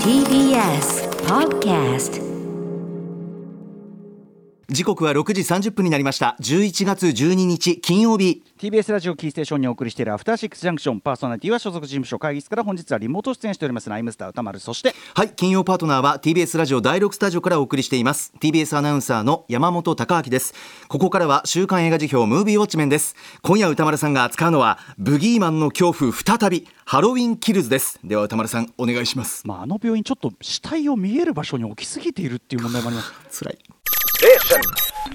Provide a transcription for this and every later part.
TBS Podcast 時刻は6時30分になりました。11月12日金曜日。TBS ラジオキーステーションにお送りしているアフターシックスジャンクション。パーソナリティは所属事務所会議室から本日はリモート出演しております。ライムスター歌丸。そしてはい金曜パートナーは TBS ラジオ第6スタジオからお送りしています。TBS アナウンサーの山本貴明です。ここからは週刊映画辞表ムービーウォッチメンです。今夜歌丸さんが扱うのはブギーマンの恐怖再びハロウィンキルズです。では歌丸さんお願いします。まああの病院ちょっと死体を見える場所に置きすぎているっていう問題もあります。辛い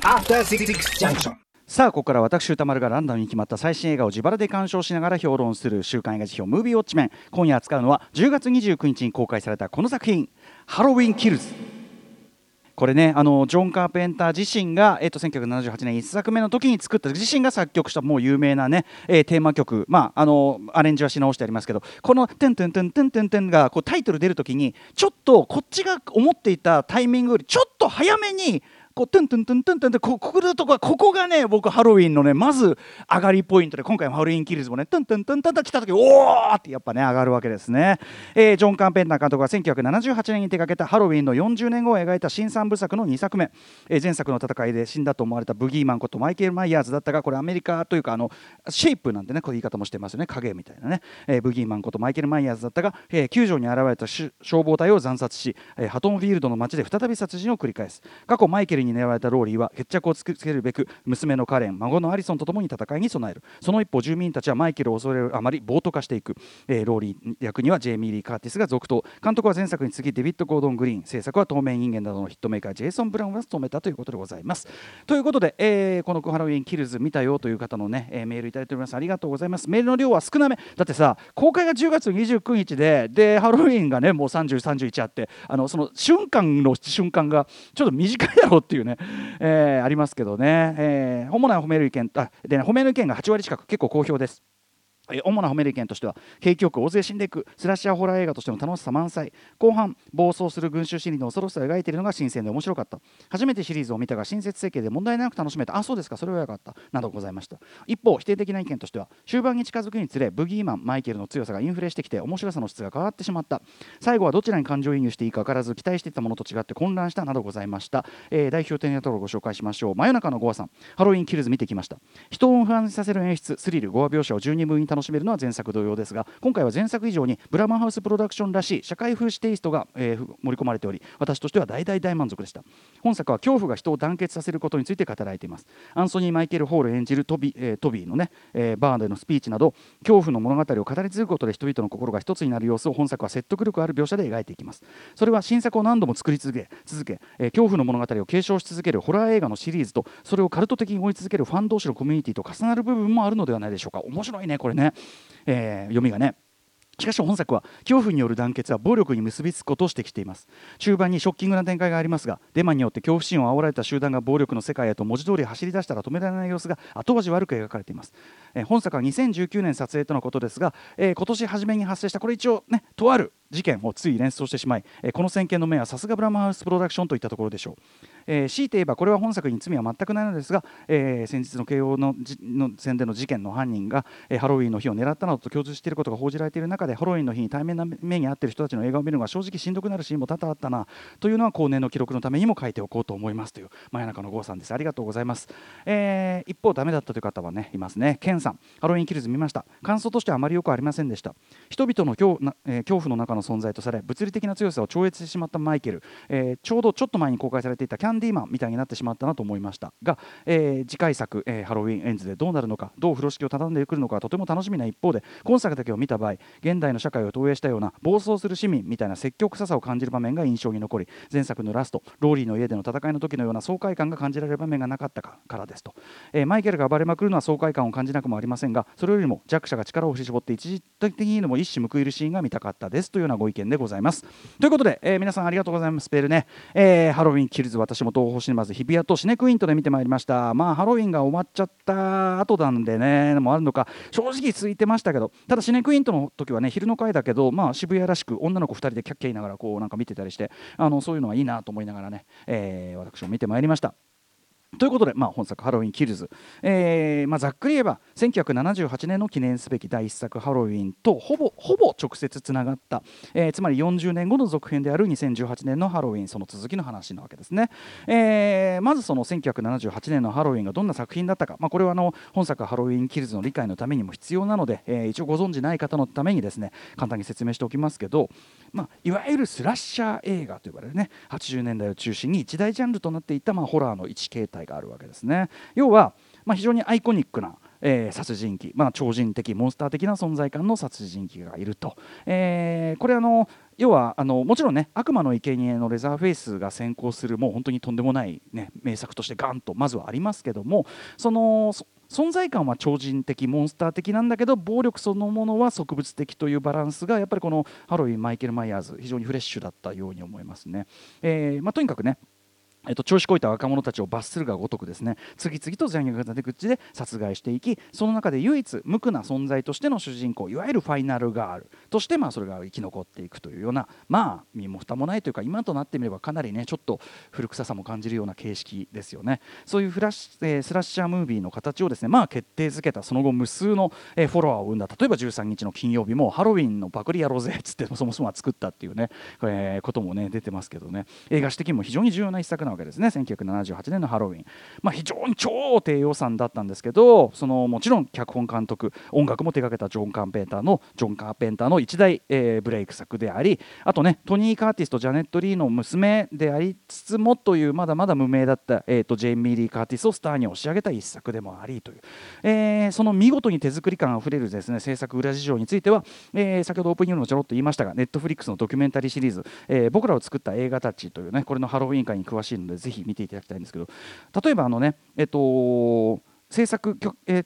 After Six Junction. さあここから私宇多丸がランダムに決まった最新映画を自腹で鑑賞しながら評論する週刊映画時評ムービーウォッチメン。今夜扱うのは10月29日に公開されたこの作品。ハロウィンキルズこれねあのジョン・カーペンター自身が、えっと、1978年1作目の時に作った自身が作曲したもう有名なね、えーテーマ曲。まああのアレンジはし直してありますけどこの「テンテンテンテンテンテン」がこうタイトル出る時にちょっとこっちが思っていたタイミングよりちょっと早めにこうトゥントゥントゥントゥントゥンってここ来るとこここがね僕ハロウィンのねまず上がりポイントで今回もハロウィンキルズもねトゥントゥントゥントゥンと来た時おーってやっぱね上がるわけですね、えージョン・カーペンター監督が1978年に手掛けたハロウィンの40年後を描いた新三部作の2作目、えー前作の戦いで死んだと思われたブギーマンことマイケル・マイヤーズだったがこれアメリカというかあのシェイプなんてねこういう言い方もしてますよね。影みたいなね、えーブギーマンことマイケル・マイヤーズだったが、えー救助に現れた消防隊を惨殺し、えーハドンフィールドの街で再び殺人を繰り返す。過去マイケルに狙われたローリーは決着をつけるべく娘のカレン孫のアリソンと共に戦いに備える。その一方住民たちはマイケルを恐れるあまり暴徒化していく、えーローリー役にはジェイミー・リー・カーティスが続投。監督は前作に次ぎデビッド・ゴードン・グリーン制作は透明人間などのヒットメーカージェイソン・ブラムが務めたということでございます。ということで、えーこのハロウィンキルズ見たよという方のね、えーメールいただいております。ありがとうございます。メールの量は少なめ。だってさ公開が10月29日ででハロウィンがねもう3031あってあのその瞬間の瞬間がちょっと短いだろうってていうね、えーありますけどね、えー主な褒める意見あで、ね、褒める意見が8割近く結構好評です。主な褒める意見としては景気よく大勢死んでいくスラッシャーホラー映画としての楽しさ満載。後半暴走する群衆心理の恐ろしさを描いているのが新鮮で面白かった。初めてシリーズを見たが親切設計で問題なく楽しめた。あそうですか。それはよかった。などございました。一方否定的な意見としては終盤に近づくにつれブギーマンマイケルの強さがインフレしてきて面白さの質が変わってしまった。最後はどちらに感情移入していいか分からず期待していたものと違って混乱した。などございました、えー代表的なところをご紹介しましょう。真夜中のゴアさん。ハロウィンキルズ見てきました。人を不安にさせる演出スリルゴア描写を十二分に楽しめるのは前作同様ですが今回は前作以上にブラマンハウスプロダクションらしい社会風刺テイストが、えー盛り込まれており私としては大大大満足でした。本作は恐怖が人を団結させることについて語られています。アンソニー・マイケル・ホール演じるトビ,、えートビーのね、えーバーでのスピーチなど恐怖の物語を語り継ぐことで人々の心が一つになる様子を本作は説得力ある描写で描いていきます。それは新作を何度も作り続け続け、えー恐怖の物語を継承し続けるホラー映画のシリーズとそれをカルト的に追い続けるファン同士のコミュニティと重なる部分もあるのではないでしょうか。面白いねこれね、えー読みがね。しかし本作は恐怖による団結は暴力に結びつくことを指摘しています。中盤にショッキングな展開がありますがデマによって恐怖心を煽られた集団が暴力の世界へと文字通り走り出したら止められない様子が後味悪く描かれています、えー本作は2019年撮影とのことですが、えー今年初めに発生したこれ一応ねとある事件をつい連想してしまい、えーこの先見の目はさすがブラマウスプロダクションといったところでしょう。えー強いて言えばこれは本作に罪は全くないのですが、えー先日の慶応のじの宣伝の事件の犯人が、えーハロウィンの日を狙ったなどと供述していることが報じられている中でハロウィンの日に対面な目に遭っている人たちの映画を見るのが正直しんどくなるシーンも多々あったなというのは後年の記録のためにも書いておこうと思いますという真夜中の郷さんです。ありがとうございます、えー一方ダメだったという方はねいますね。ケンさん。ハロウィンキルズ見ました。感想としてはあまりよくありませんでした。人々の恐な、えー恐怖の中の存在とされ物理的な強さを超越してしまったマイケル、えーちょうどちょっと前に公開されていたキャンンディーマンみたいになってしまったなと思いました。が、えー次回作、えーハロウィンエンズでどうなるのかどう風呂敷を畳んでくるのかとても楽しみな一方で今作だけを見た場合現代の社会を投影したような暴走する市民みたいな積極臭さを感じる場面が印象に残り前作のラストローリーの家での戦いの時のような爽快感が感じられる場面がなかったかからですと、えーマイケルが暴れまくるのは爽快感を感じなくもありませんがそれよりも弱者が力を振り絞って一時的にでも一矢報いるシーンが見たかったですというようなご意見でございます。ということで、えー皆さんありがとうございます。ペールね、えーハロウィンキルズ私も東宝シネマズ日比谷とシネクイントで見てまいりました。まあハロウィンが終わっちゃった後なんでねもあるのか正直空いてましたけどただシネクイントの時はね昼の回だけどまあ渋谷らしく女の子2人でキャッキャ言いながらこうなんか見てたりしてあのそういうのはいいなと思いながらね、えー私も見てまいりました。ということで、まあ、本作「ハロウィン・キルズ」えーまあ、ざっくり言えば1978年の記念すべき第一作「ハロウィン」とほぼほぼ直接つながった、えーつまり40年後の続編である2018年のハロウィンその続きの話なわけですね、えーまずその1978年のハロウィンがどんな作品だったか、まあ、これはあの本作「ハロウィン・キルズ」の理解のためにも必要なので、えー一応ご存じない方のためにですね簡単に説明しておきますけど、まあ、いわゆるスラッシャー映画と呼ばれるね80年代を中心に一大ジャンルとなっていた、まあ、ホラーの一形態。があるわけですね。要は、まあ、非常にアイコニックなえー殺人鬼、まあ、超人的モンスター的な存在感の殺人鬼がいると、えーこれあの要はあのもちろんね悪魔の生贄のレザーフェイスが先行するもう本当にとんでもない、ね、名作としてガンとまずはありますけどもその存在感は超人的モンスター的なんだけど暴力そのものは植物的というバランスがやっぱりこのハロウィンマイケル・マイヤーズ非常にフレッシュだったように思いますね。えーまあ、とにかくねえっと、調子こいた若者たちを罰するがごとくですね次々と残虐な手口で殺害していきその中で唯一無垢な存在としての主人公いわゆるファイナルガールとして、まあ、それが生き残っていくというようなまあ身も蓋もないというか今となってみればかなりねちょっと古臭さも感じるような形式ですよね。そういうフラッシ、えースラッシャームービーの形をですねまあ決定づけたその後無数の、えーフォロワーを生んだ。例えば13日の金曜日もハロウィンのパクリやろうぜっつってそもそもは作ったっていうね、えーこともね出てますけどね。映画史的にも非常に重要な一作わけですね。1978年のハロウィン、まあ、非常に超低予算だったんですけどそのもちろん脚本監督音楽も手掛けたジョン・カーペンターのジョン・カーペンターの一大、えーブレイク作でありあとねトニー・カーティスとジャネット・リーの娘でありつつもというまだまだ無名だった、えー、とジェイミー・リー・カーティスをスターに押し上げた一作でもありという、えーその見事に手作り感あふれるですね制作裏事情については、えー先ほどオープニングでもちょろっと言いましたがネットフリックスのドキュメンタリーシリーズ、えー僕らを作った映画たちというねこれのハロウィン会に詳しいのでぜひ見ていただきたいんですけど例えばあのねえっと制作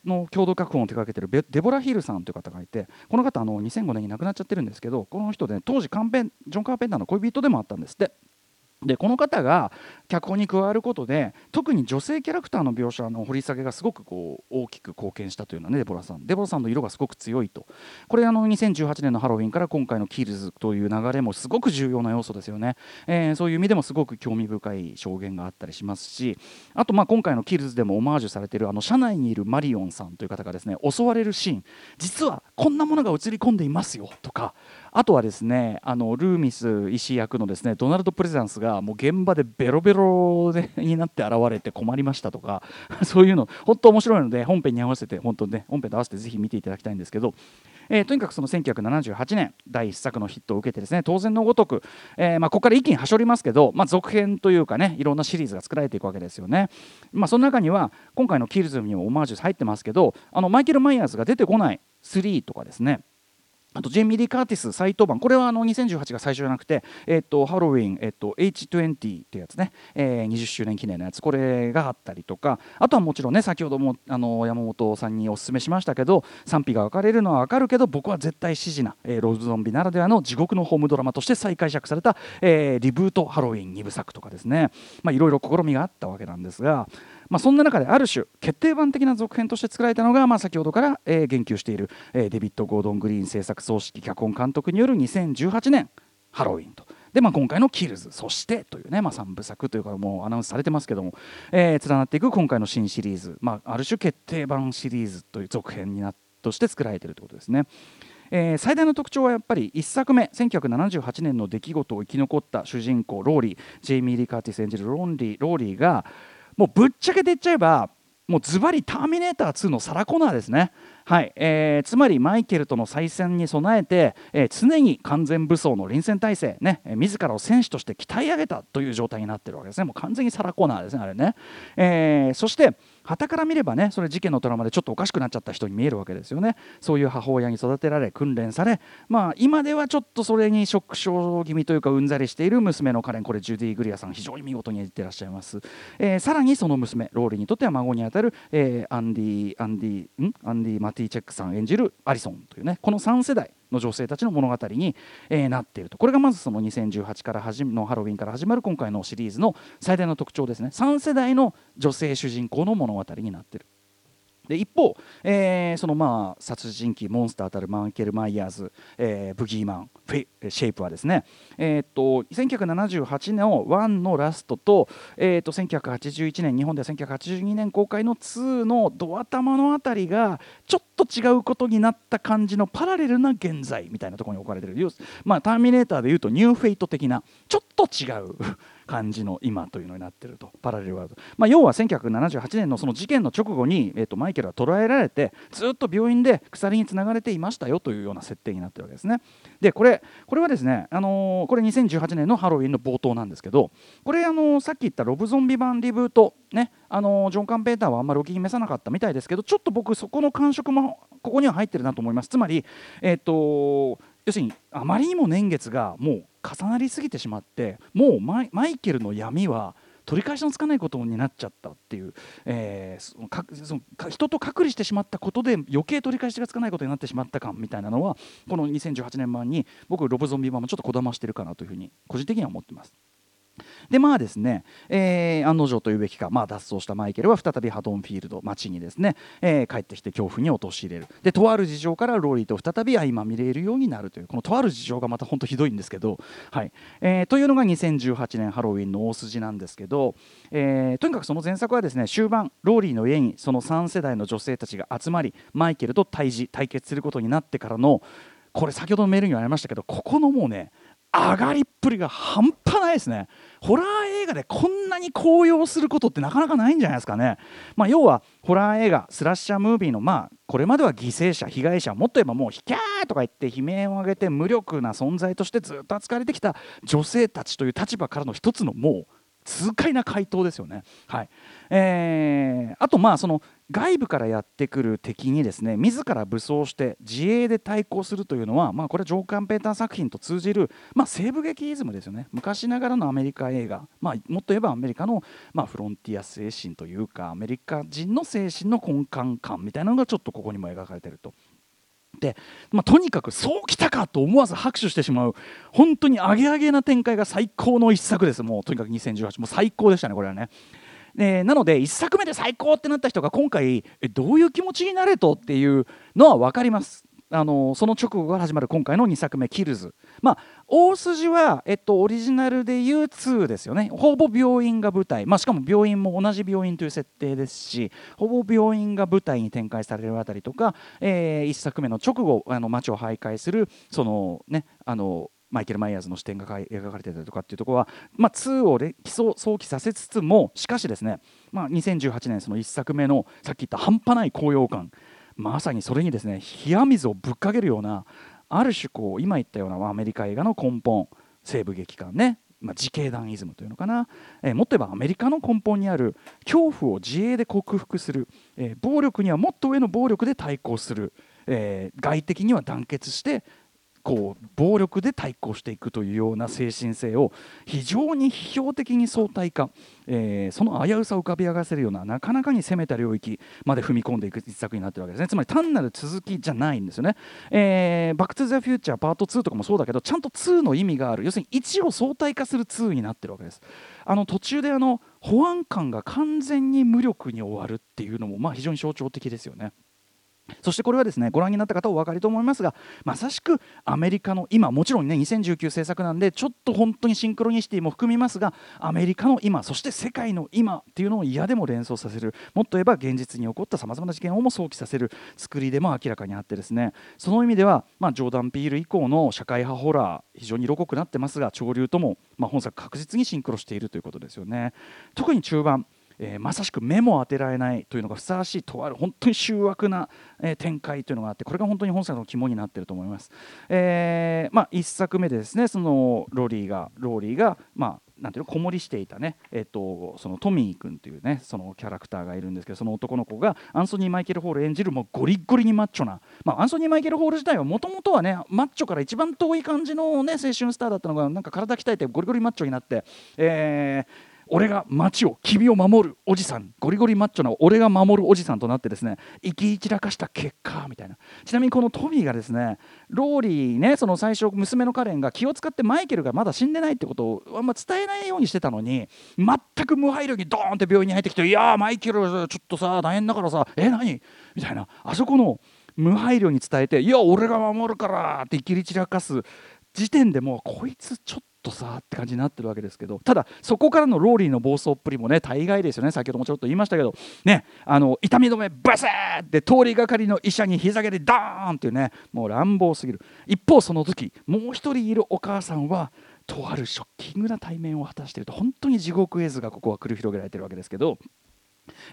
の共同脚本を手掛けているデボラ・ヒールさんという方がいてこの方あの2005年に亡くなっちゃってるんですけどこの人で、当時カンペンジョン・カーペンターの恋人でもあったんですって。でこの方が脚本に加わることで特に女性キャラクターの描写の掘り下げがすごくこう大きく貢献したというのはねデボラさん。デボラさんの色がすごく強いと。これあの2018年のハロウィンから今回のキルズという流れもすごく重要な要素ですよね、えーそういう意味でもすごく興味深い証言があったりしますしあとまあ今回のキルズでもオマージュされているあの車内にいるマリオンさんという方がですね襲われるシーン。実はこんなものが映り込んでいますよとかあとはですねあのルーミス医師役のですねドナルド・プレザンスがもう現場でベロベロになって現れて困りましたとか そういうの本当面白いので本編に合わせて本当ね本編と合わせてぜひ見ていただきたいんですけどえーとにかくその1978年第一作のヒットを受けてですね当然のごとく、えーまあ、ここから一気にはしょりますけど、まあ、続編というかねいろんなシリーズが作られていくわけですよね。まあ、その中には今回の「キルズ」にもオマージュ入ってますけどあのマイケル・マイヤーズが出てこない3とかですねあとジェイミ・リー・カーティス再登板これはあの2018が最初じゃなくて、えっとハロウィン、えっと H20 っていうやつね、えー20周年記念のやつ。これがあったりとか。あとはもちろんね先ほどもあの山本さんにお勧めしましたけど賛否が分かれるのは分かるけど僕は絶対支持な、えーローズゾンビならではの地獄のホームドラマとして再解釈された、えーリブートハロウィン2部作とかですね。いろいろ試みがあったわけなんですがまあ、そんな中である種決定版的な続編として作られたのが、まあ、先ほどから、えー言及している、えーデビッド・ゴードン・グリーン制作総指揮脚本監督による2018年ハロウィンと。でまあ、今回の「キルズ」そしてというね、まあ、3部作というかもうアナウンスされてますけども、えー連なっていく今回の新シリーズ、まあ、ある種決定版シリーズという続編になとして作られているということですね。えー最大の特徴はやっぱり1作目1978年の出来事を生き残った主人公ローリージェイミー・リー・カーティス演じるロンリーローリーがもうぶっちゃけて言っちゃえばもうズバリターミネーター2のサラ・コナーですね。はい。えーつまりマイケルとの再戦に備えて、えー常に完全武装の臨戦態勢、ね、えー自らを戦士として鍛え上げたという状態になっているわけですね。もう完全にサラ・コナーですねあれね、えーそして傍から見ればねそれ事件のトラウマでちょっとおかしくなっちゃった人に見えるわけですよね。そういう母親に育てられ訓練されまあ今ではちょっとそれにショック症気味というかうんざりしている娘のカレン。これジュディ・グリアさん非常に見事に演じてらっしゃいます、えーさらにその娘ローリーにとっては孫にあたる、えーアンディアンディん？アンディ・マティチェックさん演じるアリソンというねこの3世代。の女性たちの物語に、えーなっていると。これがまずその2018から始のハロウィンから始まる今回のシリーズの最大の特徴ですね。3世代の女性主人公の物語になっている。で一方、えーそのまあ殺人鬼モンスターたるマイケル・マイヤーズ、えーブギーマン。 The Shape はですね、えー、と1978年の1のラストと,、えー、と1981年日本では1982年公開の2のド頭のあたりがちょっと違うことになった感じのパラレルな現在みたいなところに置かれてるまあターミネーターでいうとニューフェイト的なちょっと違う感じの今というのになってるとパラレルワールド、まあ、要は1978年のその事件の直後に、えー、とマイケルは捕らえられてずっと病院で鎖につながれていましたよというような設定になってるわけですね。でこれこれはですね、あのーこれ2018年のハロウィンの冒頭なんですけどこれ、あのーさっき言ったロブゾンビ版リブートねあのージョン・カンペーターはあんまりお気に召さなかったみたいですけどちょっと僕そこの感触もここには入ってるなと思います。つまりえっ、と要するにあまりにも年月がもう重なりすぎてしまってもうマイマイケルの闇は取り返しのつかないことになっちゃったっていう、えーそのかその人と隔離してしまったことで余計取り返しがつかないことになってしまった感みたいなのはこの2018年版に僕ロブゾンビ版もちょっとこだましてるかなというふうに個人的には思ってます。でまあですね、えー案の定というべきか、まあ、脱走したマイケルは再びハドンフィールド町にですね、えー帰ってきて恐怖に陥れる。でとある事情からローリーと再び相まみれるようになるという。このとある事情がまた本当ひどいんですけど、はい。えーというのが2018年ハロウィンの大筋なんですけど、えーとにかくその前作はですね終盤ローリーの家にその3世代の女性たちが集まりマイケルと対峙対決することになってからのこれ先ほどのメールにもありましたけどここのもうね上がりっぷりが半端ないですね。ホラー映画でこんなに高揚することってなかなかないんじゃないですかね、まあ、要はホラー映画スラッシャームービーのまあこれまでは犠牲者被害者もっと言えばもうひきゃーとか言って悲鳴を上げて無力な存在としてずっと扱われてきた女性たちという立場からの一つのもう痛快な回答ですよね。はいえーあとまあその外部からやってくる敵にですね自ら武装して自衛で対抗するというのは、まあ、これはジョー・カンペーター作品と通じる、まあ、西部劇イズムですよね昔ながらのアメリカ映画、まあ、もっと言えばアメリカの、まあ、フロンティア精神というかアメリカ人の精神の根幹感みたいなのがちょっとここにも描かれてると。でまあ、とにかくそうきたかと思わず拍手してしまう本当にアゲアゲな展開が最高の一作ですもうとにかく2018もう最高でしたねこれはね。でなので1作目で最高ってなった人が今回えどういう気持ちになれとっていうのは分かります。あのその直後から始まる今回の2作目「キルズ」まあ大筋は、えっと、オリジナルでいう2ですよね。ほぼ病院が舞台、まあ、しかも病院も同じ病院という設定ですしほぼ病院が舞台に展開されるあたりとか、え1作目の直後あの街を徘徊するそのねあのマイケル・マイヤーズの視点が描かれてたりとかっていうところは、まあ、2をれ想想起させつつもしかしですね、まあ、2018年その1作目のさっき言った半端ない高揚感。まさにそれにですね冷や水をぶっかけるようなある種こう今言ったようなアメリカ映画の根本西部劇館ね、まあ、自警団イズムというのかな、えーもっと言えばアメリカの根本にある恐怖を自衛で克服する、えー暴力にはもっと上の暴力で対抗する、えー外的には団結してこう暴力で対抗していくというような精神性を非常に批評的に相対化、えーその危うさを浮かび上がらせるようななかなかに攻めた領域まで踏み込んでいく一作になってるわけですねつまり単なる続きじゃないんですよね。えーバック・トゥ・ザ・フューチャーパート2とかもそうだけどちゃんと2の意味がある要するに1を相対化する2になってるわけです。あの途中であの保安官が完全に無力に終わるっていうのもまあ非常に象徴的ですよね。そしてこれはですねご覧になった方お分かりと思いますがまさしくアメリカの今もちろんね2019制作なんでちょっと本当にシンクロニシティも含みますがアメリカの今そして世界の今っていうのを嫌でも連想させる。もっと言えば現実に起こったさまざまな事件をも想起させる。作りでも明らかにあってですね。その意味では、まあ、ジョーダン・ピール以降の社会派ホラー非常に色濃くなってますが潮流とも、まあ、本作確実にシンクロしているということですよね。特に中盤えーまさしく目も当てられないというのがふさわしいとある本当に醜悪な、えー展開というのがあってこれが本当に本作の肝になっていると思います。えーまあ、1作目でですねそのローリーがローリーが、まあなんていうの子守していたね、えっとそのトミー君というねそのキャラクターがいるんですけどその男の子がアンソニー・マイケル・ホール演じるもうゴリッゴリにマッチョな、まあ、アンソニー・マイケル・ホール自体はもともとはねマッチョから一番遠い感じのね青春スターだったのがなんか体鍛えてゴリゴリマッチョになって、えー俺が街を君を守るおじさんゴリゴリマッチョな俺が守るおじさんとなってですね生き散らかした結果みたいなちなみにこのトミーがですねローリーねその最初娘のカレンが気を使ってマイケルがまだ死んでないってことをあんま伝えないようにしてたのに全く無配慮にドーンって病院に入ってきて「いやマイケルちょっとさ大変だからさえ何?」みたいなあそこの無配慮に伝えて「いや俺が守るから」って生きり散らかす時点でもうこいつちょっととさって感じになってるわけですけどただそこからのローリーの暴走っぷりもね大概ですよね。先ほどもちょっと言いましたけど。ねあの痛み止めバスーって通りがかりの医者に膝蹴りダーンっていうねもう乱暴すぎる。一方その時もう一人いるお母さんはとあるショッキングな対面を果たしていると本当に地獄絵図がここは繰り広げられてるわけですけど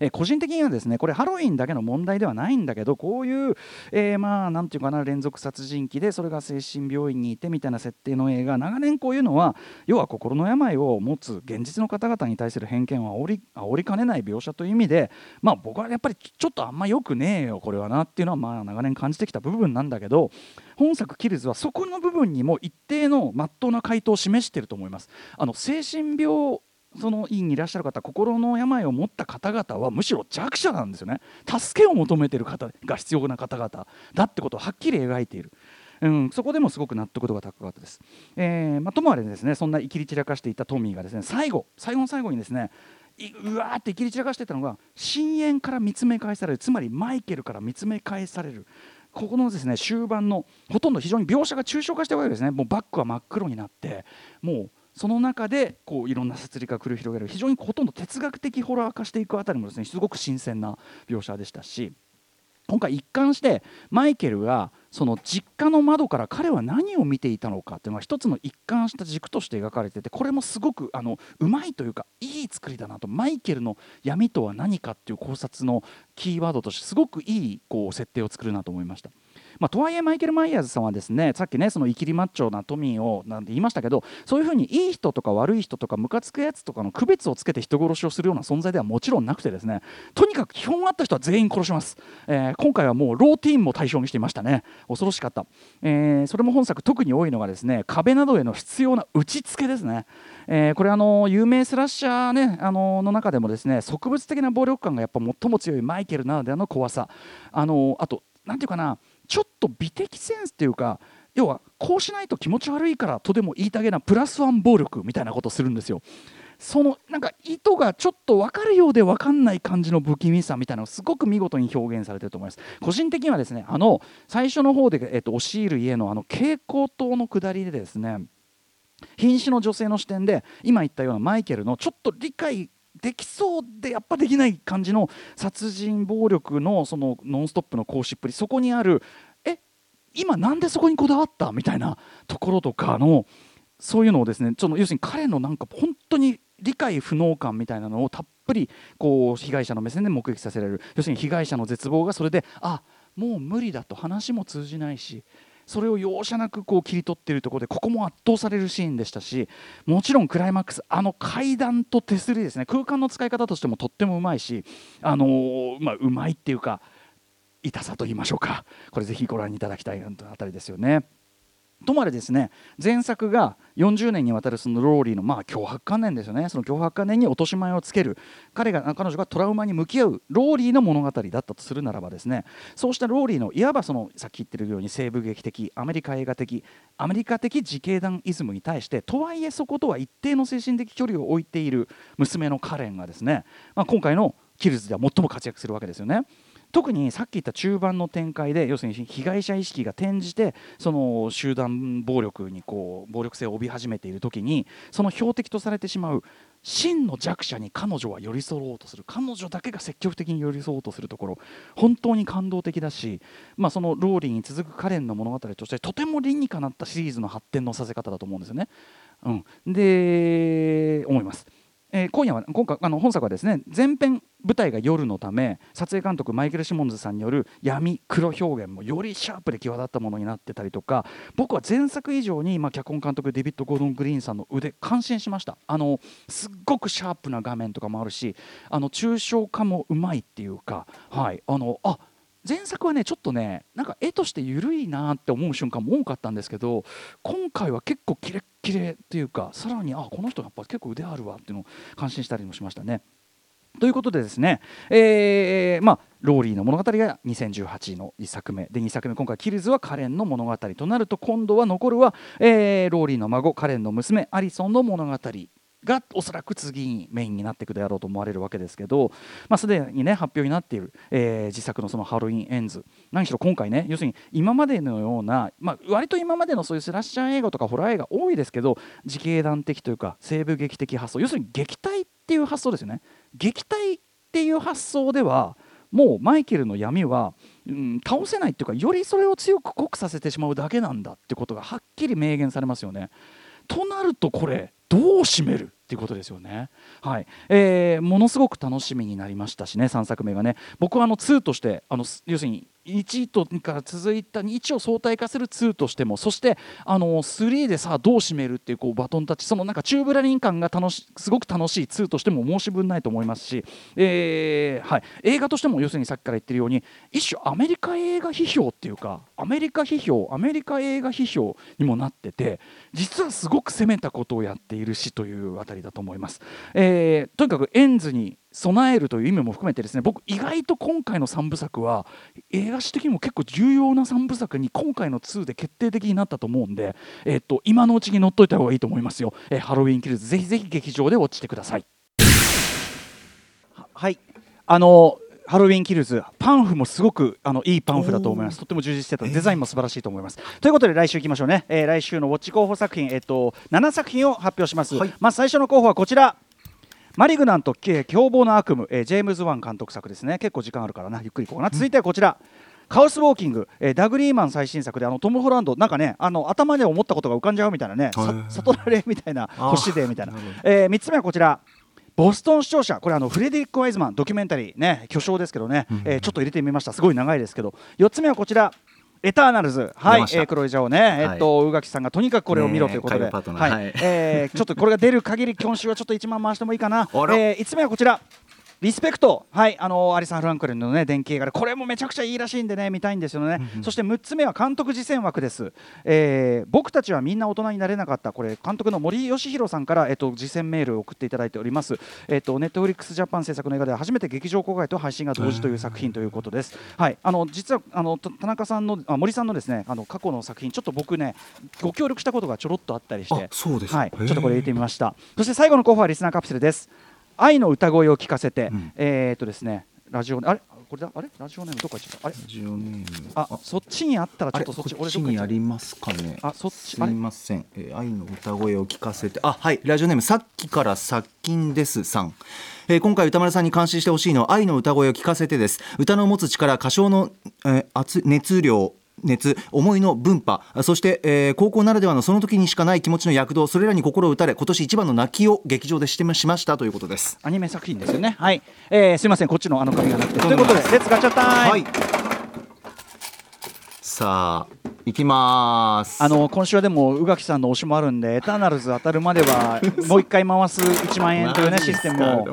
え個人的にはですねこれハロウィンだけの問題ではないんだけどこういう、えーまあなんていうかな連続殺人鬼でそれが精神病院にいてみたいな設定の映画長年こういうのは要は心の病を持つ現実の方々に対する偏見を煽り煽りかねない描写という意味でまあ僕はやっぱりちょっとあんまよくねえよこれはなっていうのはまあ長年感じてきた部分なんだけど本作「キルズ」はそこの部分にも一定の真っ当な回答を示してると思います。あの精神病その院にいらっしゃる方心の病を持った方々はむしろ弱者なんですよね助けを求めている方が必要な方々だってことをはっきり描いている。うん、そこでもすごく納得度が高かったです。えーまあ、ともあれですねそんな生きり散らかしていたトミーがですね最後最後の最後にですねうわーって生きり散らかしていたのが深淵から見つめ返されるつまりマイケルから見つめ返されるここのですね終盤のほとんど非常に描写が抽象化してるわけですねもうバックは真っ黒になってもうその中でこういろんな殺戮が繰り広げる非常にほとんど哲学的ホラー化していくあたりもですねすごく新鮮な描写でしたし今回一貫してマイケルがその実家の窓から彼は何を見ていたのかっていうのが一つの一貫した軸として描かれていてこれもすごくあのうまいというかいい作りだなとマイケルの闇とは何かっていう考察のキーワードとしてすごくいいこう設定を作るなと思いました。まあ、とはいえマイケル・マイヤーズさんはですねさっきねそのイキリマッチョなトミーをなんて言いましたけどそういうふうにいい人とか悪い人とかムカつくやつとかの区別をつけて人殺しをするような存在ではもちろんなくてですねとにかく基本あった人は全員殺します、えー今回はもうローティーンも対象にしていましたね。恐ろしかった、えーそれも本作特に多いのがですね壁などへの必要な打ち付けですね、えーこれあの有名スラッシャーねあのの中でもですね植物的な暴力感がやっぱ最も強いマイケルならではの怖さ。あのあとなんていうかなちょっと美的センスっていうか要はこうしないと気持ち悪いからとでも言いたげなプラスワン暴力みたいなことをするんですよ。そのなんか意図がちょっと分かるようで分かんない感じの不気味さみたいなのがすごく見事に表現されてると思います個人的にはですねあの最初の方で、えっと、押し入る家のあの蛍光灯の下りでですね瀕死の女性の視点で今言ったようなマイケルのちょっと理解できそうでやっぱできない感じの殺人暴力のそのノンストップの行使っぷりそこにあるえ今なんでそこにこだわったみたいなところとかのそういうのをですねちょっと要するに彼のなんか本当に理解不能感みたいなのをたっぷりこう被害者の目線で目撃させられる。要するに被害者の絶望がそれであもう無理だと話も通じないしそれを容赦なくこう切り取っているところでここも圧倒されるシーンでしたしもちろんクライマックスあの階段と手すりですね空間の使い方としてもとってもうまいしあのまあうまいっていうか痛さと言いましょうかこれぜひご覧いただきたいあたりですよね。ともあれですね前作が40年にわたるそのローリーのまあ強迫観念ですよね。その強迫観念に落とし前をつける。彼が彼女がトラウマに向き合うローリーの物語だったとするならばですね。そうしたローリーのいわばそのさっき言ってるように西部劇的アメリカ映画的アメリカ的自警団イズムに対してとはいえそことは一定の精神的距離を置いている娘のカレンがですね、まあ、今回のキルズでは最も活躍するわけですよね。特にさっき言った中盤の展開で要するに被害者意識が転じてその集団暴力にこう暴力性を帯び始めている時にその標的とされてしまう真の弱者に彼女は寄り添おうとする彼女だけが積極的に寄り添おうとするところ本当に感動的だし、まあ、そのローリーに続くカレンの物語としてとても理にかなったシリーズの発展のさせ方だと思うんですよね。うん、で思います。えー今夜は今回あの本作はですね前編舞台が夜のため撮影監督マイケル・シモンズさんによる闇黒表現もよりシャープで際立ったものになってたりとか僕は前作以上に、まあ、脚本監督デビッド・ゴードン・グリーンさんの腕感心しました。あのすっごくシャープな画面とかもあるしあの抽象化もうまいっていうかはい。あのあ前作はねちょっとねなんか絵として緩いなって思う瞬間も多かったんですけど今回は結構キレッキレっていうかさらにあこの人やっぱ結構腕あるわっていうのを感心したりもしましたね。ということでですね、えーまあ、ローリーの物語が2018の1作目で2作目今回キルズはカレンの物語となると今度は残るは、えーローリーの孫カレンの娘アリソンの物語がおそらく次にメインになっていくであろうと思われるわけですけど、まあ、すでにね発表になっている、えー次作のそのハロウィンエンズ何しろ今回ね要するに今までのような、まあ、割と今までのそういうスラッシャー映画とかホラー映画多いですけど自警団的というか西部劇的発想要するに撃退っていう発想ですよね撃退っていう発想ではもうマイケルの闇は、うん、倒せないっていうかよりそれを強く濃くさせてしまうだけなんだってことがはっきり明言されますよね。となるとこれどう締めるっていうことですよね。はい、えーものすごく楽しみになりましたしね3作目がね僕はあの2としてあの要するに1とから続いた1を相対化する2としてもそしてあの3でさあどう締めるっていうこうバトンタッチそのなんかチューブラリン感が楽しすごく楽しい2としても申し分ないと思いますし、えーはい、映画としても要するにさっきから言ってるように一種アメリカ映画批評っていうかアメリカ批評アメリカ映画批評にもなってて実はすごく攻めたことをやっているしというあたりだと思います。えーとにかくエンズに備えるという意味も含めてですね僕意外と今回の3部作は映画史的にも結構重要な3部作に今回の2で決定的になったと思うんで、えっと今のうちに乗っといた方がいいと思いますよ、えーハロウィンキルズぜひぜひ劇場で落ちてください。ははい。あのハロウィンキルズパンフもすごくあのいいパンフだと思います。とっても充実してた。デザインも素晴らしいと思います、ということで来週いきましょうね、えー来週のウォッチ候補作品、えっと7作品を発表します、まず最初の候補はこちらマリグナントえー凶暴な悪夢、えージェームズ・ワン監督作ですね。結構時間あるからな。ゆっくりいこうかな、続いてはこちら。カオスウォーキング、えーダグ・リーマン最新作であのトム・ホランドなんかねあの頭で思ったことが浮かんじゃうみたいなねさ悟られみたいな星でみたいな、え3つ目はこちら。ボストン視聴者。これあのフレデリック・ワイズマンドキュメンタリーね巨匠ですけどね、えーちょっと入れてみました。すごい長いですけど。4つ目はこちらエターナルズ、はい。えー、黒いジャオね、えっと、宇垣さんがとにかくこれを見ろということで、はい。はいえーちょっとこれが出る限り今週はちょっと1万回してもいいかな。えー、5つ目はこちら。リスペクト、はい、あのアリサン・フランクリンのね電気映画でこれもめちゃくちゃいいらしいんでね見たいんですよね、そして6つ目は監督次戦枠です、えー僕たちはみんな大人になれなかった。これ監督の森喜弘さんから、えっと次戦メールを送っていただいております。えっとネットフリックスジャパン制作の映画では初めて劇場公開と配信が同時という作品ということです、はい、あの実はあのた田中さんのあ森さんのですねあの過去の作品ちょっと僕ねご協力したことがちょろっとあったりして。あそうですか。はい、ちょっとこれ入れてみました。そして最後の候補はリスナーカプセルです愛の歌声を聞かせて、ん。えーっとですねラジオあれ？これだ？あれ？ラジオネームどこ行っちゃったあれ？ラジオネーム。あそっちにあったらちょっとそっちこっちにありますかね。あそっちすみません、えー愛の歌声を聞かせて。あはい。ラジオネームさっきから殺菌ですさん。えー今回歌丸さんに監視してほしいのは愛の歌声を聞かせてです。歌の持つ力歌唱の、えー圧熱量熱思いの分派そして、えー高校ならではのその時にしかない気持ちの躍動それらに心を打たれ今年一番の泣きを劇場でしてましましたということです。たアニメ作品ですよね。はい、えー、すいません。こっちのあの紙がなくて。ということで Let's ガチャタイム、はい。さあ行きます。あの今週はでも宇垣さんの推しもあるんでエターナルズ当たるまではもう一回回す1万円というね システムを。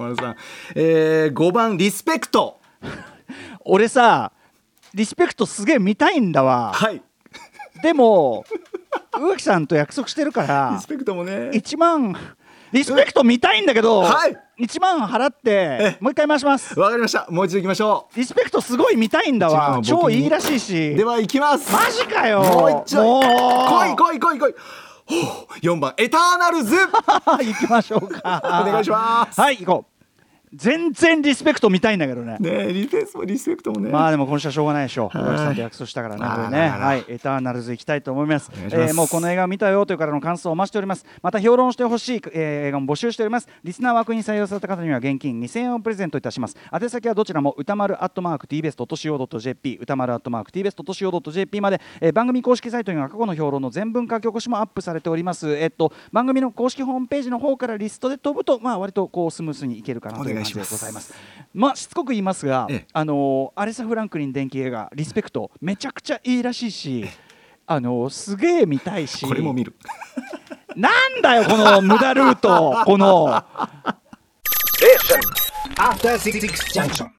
えー、5番リスペクト。俺さリスペクトすげえ見たいんだわ。はい。でも宇垣さんと約束してるからリスペクトもね。1万リスペクト見たいんだけど、はい。1万払ってもう一回回します。わかりました。もう一度行きましょリスペクトすごい見たいんだわ。超いいらしいうし。では行きます。マジかよ。もう一丁。もう。来い来い来い来い。ほう4番エターナルズ。行きましょうか。お願いします。はい行こう全然リスペクト見たいんだけどねねリペスもリスペクトもね、まあでも今週はしょうがないでしょう。はい小垣さんと約束したからね、これね、はい、エターナルズ行きたいと思います。えーもうこの映画を見たよという方の感想をお待ちしております。また評論してほしい、えー映画も募集しております。リスナー枠に採用された方には現金2000円をプレゼントいたします。宛先はどちらも歌丸アットマーク tbs.co.jp 歌丸アットマーク tbs.co.jp まで、えー番組公式サイトには過去の評論の全文書き起こしもアップされております。えっと番組の公式ホームページの方からリストで飛ぶとまあ割とこうスムースにいけるかなという感じでございます。まあしつこく言いますが、ええあのーアレサ・フランクリン電気映画「リスペクト」めちゃくちゃいいらしいし、あのーすげえ見たいしこれも見るなんだよこの無駄ルートこの After Six Junction.